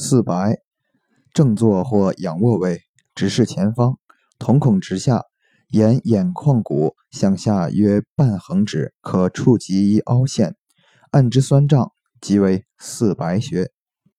四白正坐或仰卧位直视前方瞳孔直下沿眼眶骨向下约半横指可触及一凹陷。按之酸胀即为四白穴。